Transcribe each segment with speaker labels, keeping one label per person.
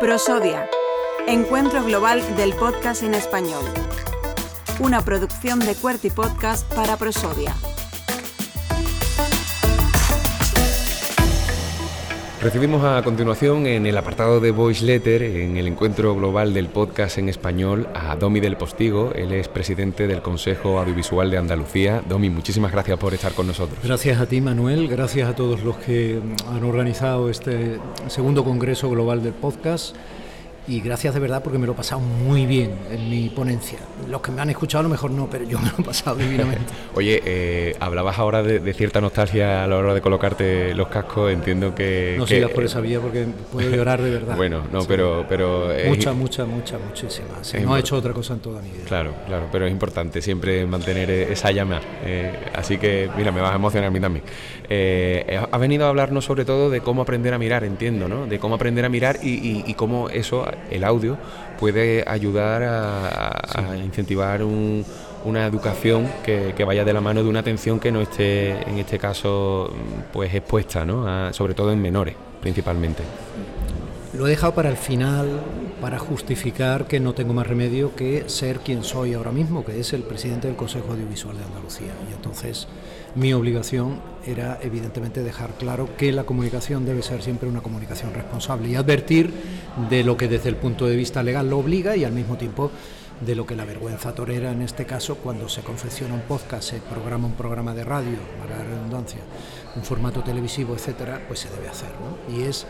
Speaker 1: Prosodia, Encuentro Global del Podcast en Español. Una producción de Cuerty Podcast para Prosodia.
Speaker 2: Recibimos a continuación en el apartado de Voice Letter, en el encuentro global del podcast en español, a Domi del Postigo. Él es presidente del Consejo Audiovisual de Andalucía. Domi, muchísimas gracias por estar con nosotros.
Speaker 3: Gracias a ti, Manuel. Gracias a todos los que han organizado este segundo Congreso Global del Podcast y gracias de verdad porque me lo he pasado muy bien en mi ponencia. Los que me han escuchado a lo mejor no, pero yo me lo he pasado divinamente.
Speaker 2: Oye, eh, hablabas ahora de, cierta nostalgia a la hora de colocarte los cascos, entiendo que...
Speaker 3: No sigas por esa vía porque puedo llorar de verdad.
Speaker 2: bueno, no, pero... pero
Speaker 3: mucha, mucha, mucha, muchísima. no he hecho otra cosa en toda mi vida.
Speaker 2: Claro, claro, pero es importante siempre mantener esa llama. Eh, así que, mira, me vas a emocionar a mí también. Eh, has venido a hablarnos sobre todo de cómo aprender a mirar, entiendo, ¿no? De cómo aprender a mirar y cómo eso el audio puede ayudar a, incentivar una educación que, vaya de la mano de una atención que no esté, en este caso, pues expuesta, ¿no? sobre todo en menores, principalmente.
Speaker 3: Lo he dejado para el final, para justificar que no tengo más remedio que ser quien soy ahora mismo, que es el presidente del Consejo Audiovisual de Andalucía. Y entonces mi obligación era evidentemente dejar claro que la comunicación debe ser siempre una comunicación responsable y advertir de lo que desde el punto de vista legal lo obliga y al mismo tiempo de lo que la vergüenza torera en este caso cuando se confecciona un podcast, se programa un programa de radio, para la redundancia, un formato televisivo, etcétera, pues se debe hacer. Y es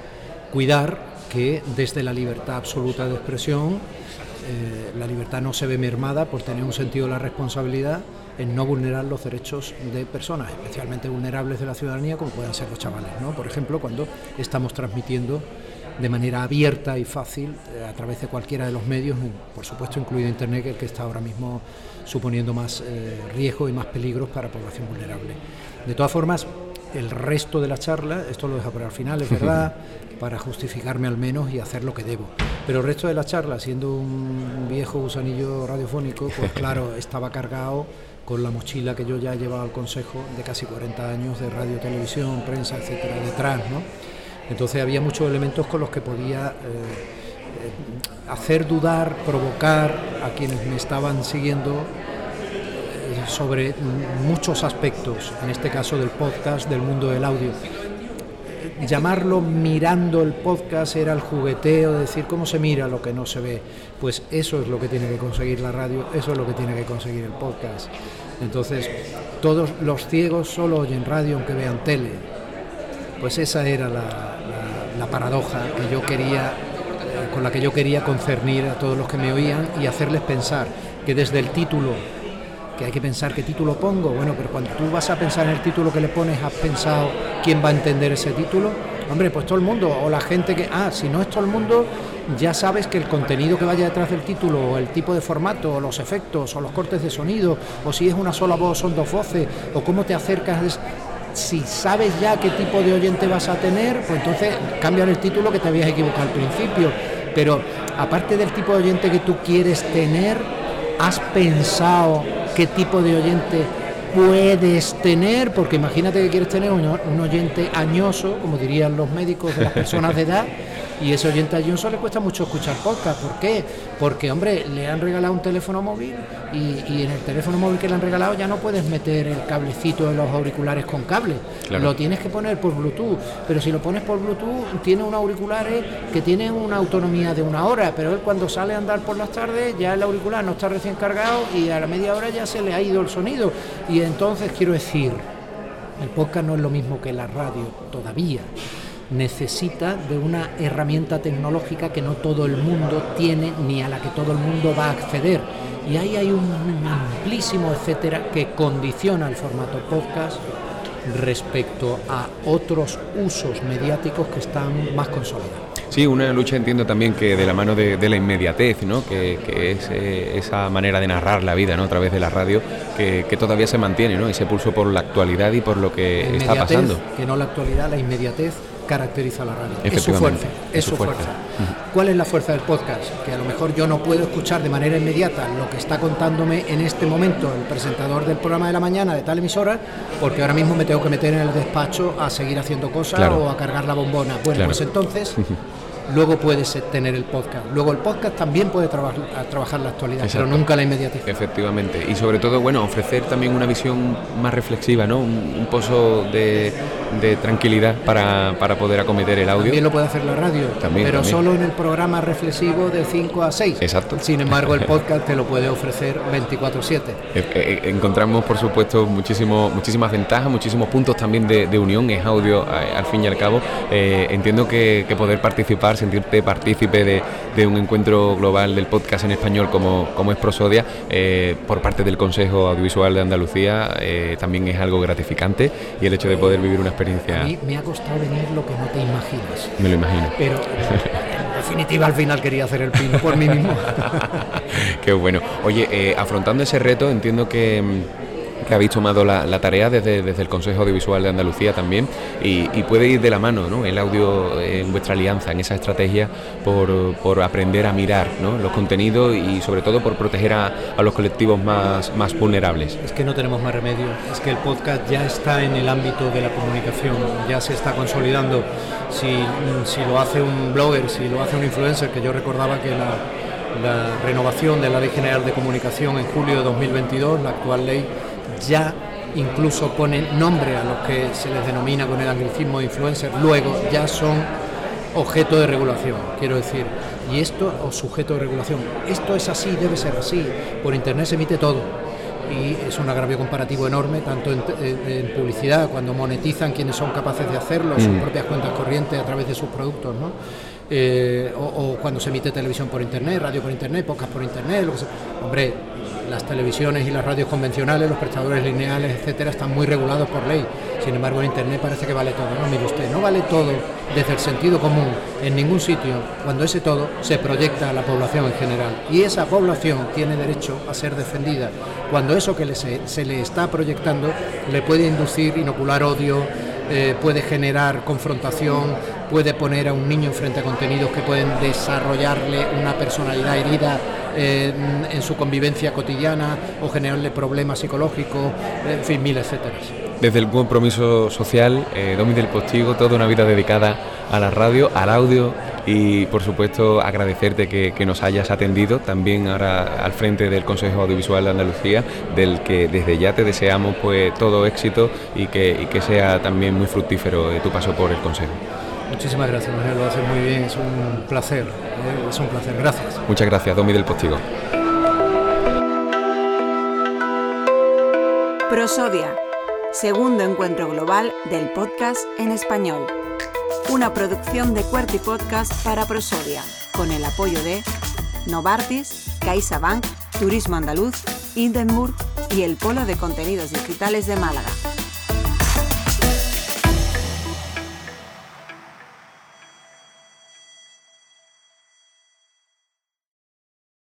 Speaker 3: cuidar que desde la libertad absoluta de expresión, eh, la libertad no se ve mermada por tener un sentido de la responsabilidad en no vulnerar los derechos de personas, especialmente vulnerables de la ciudadanía, como puedan ser los chavales. ¿no? Por ejemplo, cuando estamos transmitiendo de manera abierta y fácil eh, a través de cualquiera de los medios, por supuesto incluido Internet, que, que está ahora mismo suponiendo más eh, riesgo y más peligros para población vulnerable. De todas formas, el resto de la charla, esto lo dejo para el final, es verdad, para justificarme al menos y hacer lo que debo. Pero el resto de la charla, siendo un viejo gusanillo radiofónico, pues claro, estaba cargado con la mochila que yo ya he llevado al Consejo de casi 40 años de radio, televisión, prensa, etcétera, detrás, ¿no? Entonces había muchos elementos con los que podía eh, eh, hacer dudar, provocar a quienes me estaban siguiendo eh, sobre muchos aspectos, en este caso del podcast, del mundo del audio. Llamarlo mirando el podcast era el jugueteo, decir cómo se mira lo que no se ve. Pues eso es lo que tiene que conseguir la radio, eso es lo que tiene que conseguir el podcast. Entonces, todos los ciegos solo oyen radio aunque vean tele. Pues esa era la, paradoja que yo quería, eh, con la que yo quería concernir a todos los que me oían y hacerles pensar que desde el título, que hay que pensar qué título pongo, bueno, pero cuando tú vas a pensar en el título que le pones, has pensado quién va a entender ese título. Hombre, pues todo el mundo, o la gente que, ah, si no es todo el mundo, ya sabes que el contenido que vaya detrás del título, o el tipo de formato, o los efectos, o los cortes de sonido, o si es una sola voz, son dos voces, o cómo te acercas, si sabes ya qué tipo de oyente vas a tener, pues entonces cambian el título que te habías equivocado al principio. Pero aparte del tipo de oyente que tú quieres tener, ¿has pensado qué tipo de oyente puedes tener? Porque imagínate que quieres tener un, un oyente añoso, como dirían los médicos de las personas de edad y ese oyente a Johnson le cuesta mucho escuchar podcast. ¿Por qué? Porque, hombre, le han regalado un teléfono móvil y, en el teléfono móvil que le han regalado ya no puedes meter el cablecito de los auriculares con cable. Lo tienes que poner por Bluetooth. Pero si lo pones por Bluetooth, tiene unos auriculares que tienen una autonomía de una hora. Pero él cuando sale a andar por las tardes, ya el auricular no está recién cargado y a la media hora ya se le ha ido el sonido. Y entonces quiero decir, el podcast no es lo mismo que la radio todavía necesita de una herramienta tecnológica que no todo el mundo tiene ni a la que todo el mundo va a acceder. Y ahí hay un amplísimo etcétera que condiciona el formato podcast respecto a otros usos mediáticos que están más consolidados.
Speaker 2: Sí, una lucha entiendo también que de la mano de, la inmediatez, ¿no? que, es eh, esa manera de narrar la vida ¿no? a través de la radio que, todavía se mantiene, ¿no? ese pulso por la actualidad y por lo que está pasando.
Speaker 3: Que no la actualidad, la inmediatez caracteriza a la radio. Es su fuerza. Es, su fuerza. ¿Cuál es la fuerza del podcast? Que a lo mejor yo no puedo escuchar de manera inmediata lo que está contándome en este momento el presentador del programa de la mañana de tal emisora, porque ahora mismo me tengo que meter en el despacho a seguir haciendo cosas o a cargar la bombona. Bueno, pues entonces luego puedes tener el podcast. Luego el podcast también puede trabajar la actualidad, pero nunca la inmediatez.
Speaker 2: Efectivamente. Y sobre todo, bueno, ofrecer también una visión más reflexiva, ¿no? Un, pozo de, tranquilidad para, poder acometer el audio.
Speaker 3: También lo puede hacer la radio, también, pero solo en el programa reflexivo de 5 a 6.
Speaker 2: Exacto.
Speaker 3: Sin embargo, el podcast te lo puede ofrecer 24-7.
Speaker 2: Eh, eh, encontramos, por supuesto, muchísimo, muchísimas ventajas, muchísimos puntos también de, unión. Es audio, eh, al fin y al cabo. entiendo que poder participar sentirte partícipe de, un encuentro global del podcast en español como, como es Prosodia eh, por parte del Consejo Audiovisual de Andalucía eh, también es algo gratificante y el hecho de poder vivir una experiencia...
Speaker 3: A mí me ha costado venir lo que no te imaginas.
Speaker 2: Me lo imagino.
Speaker 3: Pero en definitiva al final quería hacer el pin por mí mismo.
Speaker 2: Qué bueno. Oye, eh, afrontando ese reto entiendo que mm, que habéis tomado la, tarea desde, desde, el Consejo Audiovisual de Andalucía también y, puede ir de la mano ¿no? el audio en vuestra alianza, en esa estrategia por, aprender a mirar ¿no? los contenidos y sobre todo por proteger a, los colectivos más, más vulnerables.
Speaker 3: Es que no tenemos más remedio, es que el podcast ya está en el ámbito de la comunicación, ya se está consolidando. Si, si lo hace un blogger, si lo hace un influencer, que yo recordaba que la, la renovación de la Ley General de Comunicación en julio de 2022, la actual ley ya incluso ponen nombre a los que se les denomina con el anglicismo de influencer, luego ya son objeto de regulación, quiero decir. Y esto, o sujeto de regulación, esto es así, debe ser así. Por Internet se emite todo. Y es un agravio comparativo enorme, tanto en, publicidad, cuando monetizan quienes son capaces de hacerlo, sus mm. propias cuentas corrientes a través de sus productos, ¿no? Eh, o, cuando se emite televisión por internet, radio por internet, podcast por internet, lo que sea. Hombre, las televisiones y las radios convencionales, los prestadores lineales, etcétera, están muy regulados por ley. Sin embargo, en Internet parece que vale todo. No, mire usted, no vale todo desde el sentido común en ningún sitio cuando ese todo se proyecta a la población en general. Y esa población tiene derecho a ser defendida cuando eso que se, le está proyectando le puede inducir, inocular odio, eh, puede generar confrontación, puede poner a un niño frente a contenidos que pueden desarrollarle una personalidad herida en su convivencia cotidiana o generarle problemas psicológicos, en fin, mil etcétera.
Speaker 2: Desde el compromiso social, eh, del Postigo, toda una vida dedicada a la radio, al audio y por supuesto agradecerte que, nos hayas atendido también ahora al frente del Consejo Audiovisual de Andalucía, del que desde ya te deseamos pues todo éxito y que sea también muy fructífero tu paso por el Consejo.
Speaker 3: Muchísimas gracias, Manuel, lo haces muy bien, es un placer, ¿eh? es un placer, gracias.
Speaker 2: Muchas gracias, Domi del Postigo.
Speaker 1: Prosodia, segundo encuentro global del podcast en español. Una producción de Cuerti Podcast para Prosodia, con el apoyo de Novartis, CaixaBank, Turismo Andaluz, Hindenburg y el Polo de Contenidos Digitales de Málaga.